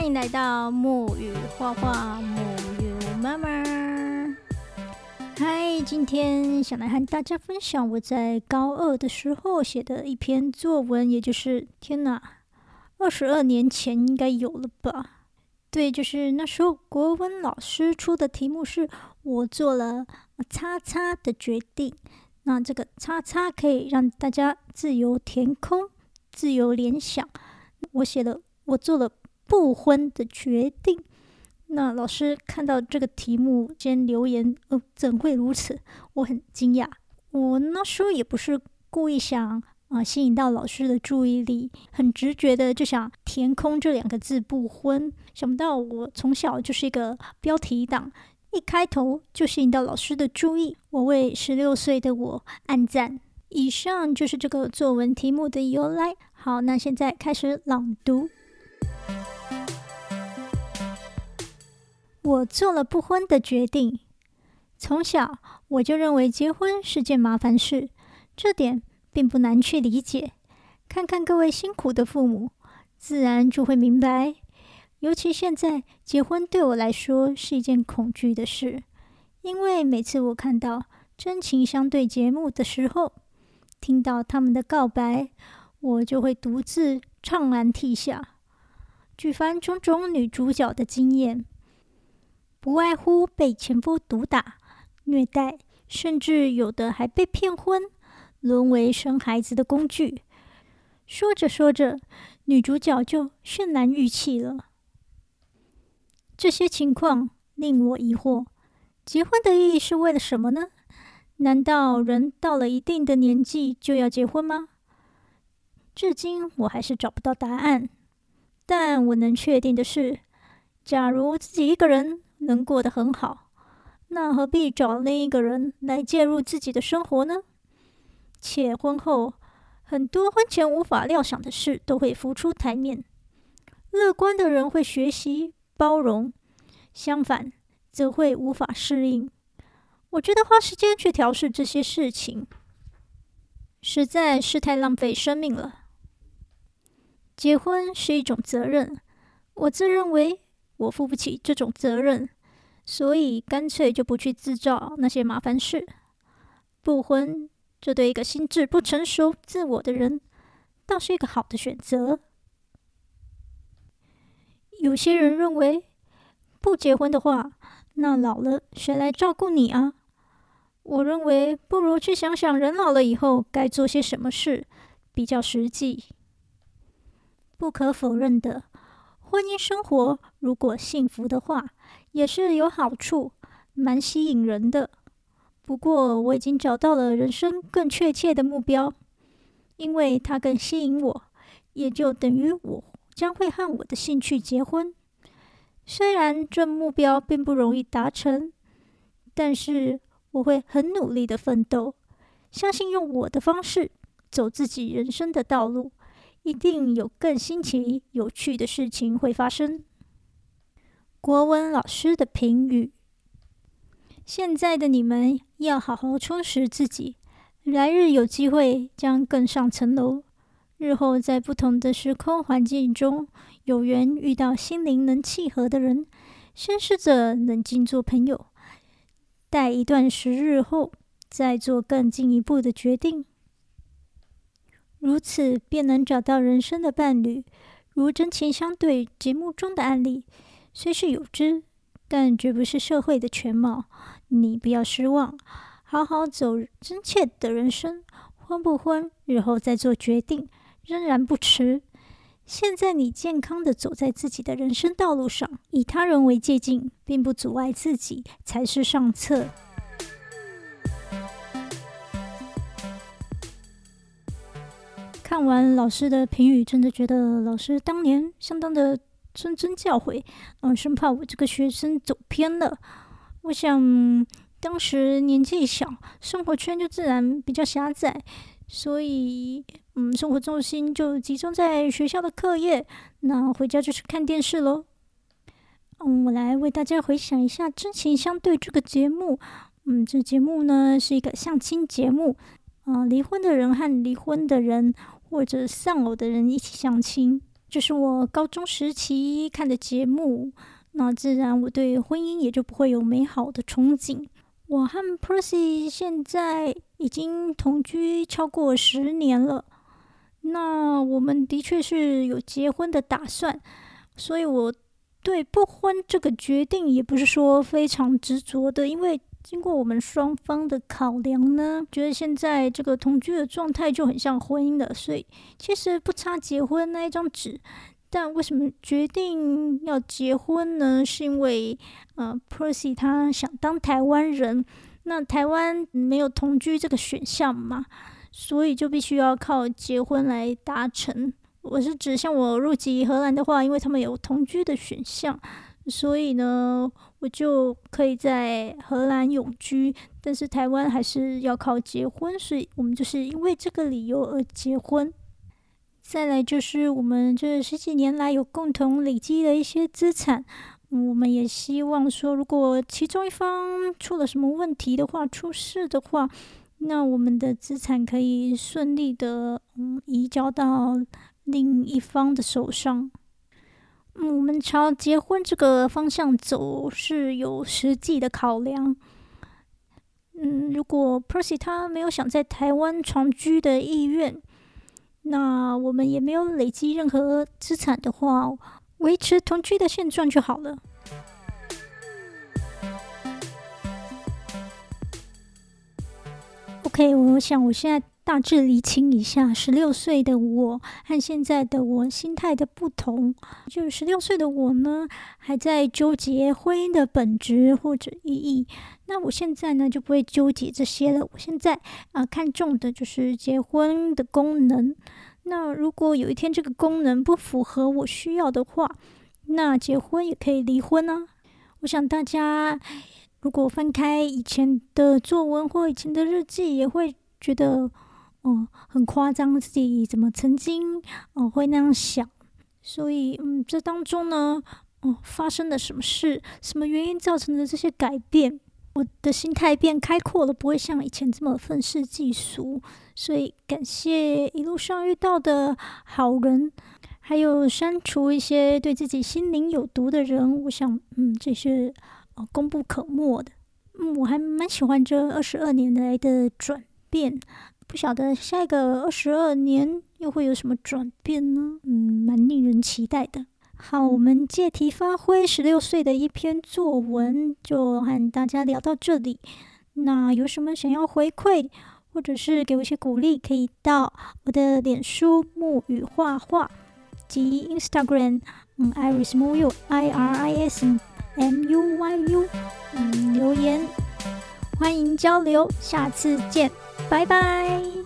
欢迎来到木鱼画画，木鱼妈妈。嗨，今天想来和大家分享我在高二的时候写的一篇作文，也就是天哪，二十二年前应该有了吧？对，就是那时候国文老师出的题目是我做了叉叉的决定。那这个叉叉可以让大家自由填空、自由联想。我写了，我做了。不婚的决定。那老师看到这个题目，先留言：“哦，怎会如此？”我很惊讶。我那时候也不是故意想啊吸引到老师的注意力，很直觉的就想填空这两个字“不婚”。想不到我从小就是一个标题党，一开头就吸引到老师的注意。我为十六岁的我暗赞。以上就是这个作文题目的由来。好，那现在开始朗读。我做了不婚的决定。从小我就认为结婚是件麻烦事，这点并不难去理解。看看各位辛苦的父母，自然就会明白。尤其现在，结婚对我来说是一件恐惧的事，因为每次我看到《真情相对》节目的时候，听到他们的告白，我就会独自怅然涕下。举凡种种女主角的经验。不外乎被前夫毒打、虐待，甚至有的还被骗婚，沦为生孩子的工具。说着说着，女主角就泫然欲泣了。这些情况令我疑惑：结婚的意义是为了什么呢？难道人到了一定的年纪就要结婚吗？至今我还是找不到答案。但我能确定的是，假如自己一个人。能过得很好，那何必找另一个人来介入自己的生活呢？且婚后很多婚前无法料想的事都会浮出台面。乐观的人会学习包容，相反则会无法适应。我觉得花时间去调试这些事情，实在是太浪费生命了。结婚是一种责任，我自认为。我负不起这种责任，所以干脆就不去制造那些麻烦事。不婚，这对一个心智不成熟、自我的人，倒是一个好的选择。有些人认为，不结婚的话，那老了谁来照顾你啊？我认为，不如去想想人老了以后该做些什么事，比较实际。不可否认的。婚姻生活如果幸福的话，也是有好处，蛮吸引人的。不过我已经找到了人生更确切的目标，因为它更吸引我，也就等于我将会和我的兴趣结婚。虽然这目标并不容易达成，但是我会很努力的奋斗，相信用我的方式走自己人生的道路。一定有更新奇、有趣的事情会发生。国文老师的评语：现在的你们要好好充实自己，来日有机会将更上层楼。日后在不同的时空环境中，有缘遇到心灵能契合的人，先试着冷静做朋友，待一段时日后，再做更进一步的决定。如此便能找到人生的伴侣，如真情相对节目中的案例，虽是有之，但绝不是社会的全貌。你不要失望，好好走真切的人生，婚不婚，日后再做决定，仍然不迟。现在你健康的走在自己的人生道路上，以他人为借镜，并不阻碍自己，才是上策。看完老师的评语，真的觉得老师当年相当的谆谆教诲，嗯，生怕我这个学生走偏了。我想当时年纪小，生活圈就自然比较狭窄，所以嗯，生活重心就集中在学校的课业，那回家就是看电视喽。嗯，我来为大家回想一下《真情相对》这个节目。嗯，这节目呢是一个相亲节目，嗯，离婚的人和离婚的人。或者丧偶的人一起相亲，就是我高中时期看的节目，那自然我对婚姻也就不会有美好的憧憬。我和 Percy 现在已经同居超过十年了，那我们的确是有结婚的打算，所以我对不婚这个决定也不是说非常执着的，因为。经过我们双方的考量呢，觉得现在这个同居的状态就很像婚姻的，所以其实不差结婚那一张纸。但为什么决定要结婚呢？是因为呃，Percy 他想当台湾人，那台湾没有同居这个选项嘛，所以就必须要靠结婚来达成。我是指像我入籍荷兰的话，因为他们有同居的选项，所以呢。我就可以在荷兰永居，但是台湾还是要靠结婚，所以我们就是因为这个理由而结婚。再来就是我们这十几年来有共同累积的一些资产，我们也希望说，如果其中一方出了什么问题的话，出事的话，那我们的资产可以顺利的嗯移交到另一方的手上。我们朝结婚这个方向走是有实际的考量。嗯，如果 Percy 他没有想在台湾长居的意愿，那我们也没有累积任何资产的话，维持同居的现状就好了。OK，我想我现在。大致厘清一下，十六岁的我和现在的我心态的不同。就十六岁的我呢，还在纠结婚姻的本质或者意义。那我现在呢，就不会纠结这些了。我现在啊，看重的就是结婚的功能。那如果有一天这个功能不符合我需要的话，那结婚也可以离婚呢。我想大家如果翻开以前的作文或以前的日记，也会觉得。哦，很夸张，自己怎么曾经哦会那样想？所以，嗯，这当中呢，哦，发生了什么事？什么原因造成的这些改变？我的心态变开阔了，不会像以前这么愤世嫉俗。所以，感谢一路上遇到的好人，还有删除一些对自己心灵有毒的人。我想，嗯，这是哦功不可没的。嗯，我还蛮喜欢这二十二年来的转变。不晓得下一个二十二年又会有什么转变呢？嗯，蛮令人期待的。好，我们借题发挥，十六岁的一篇作文就和大家聊到这里。那有什么想要回馈，或者是给我一些鼓励，可以到我的脸书木语画画及 Instagram，嗯，Iris Muyu，I R I S M U Y U，嗯，留言，欢迎交流，下次见。拜拜。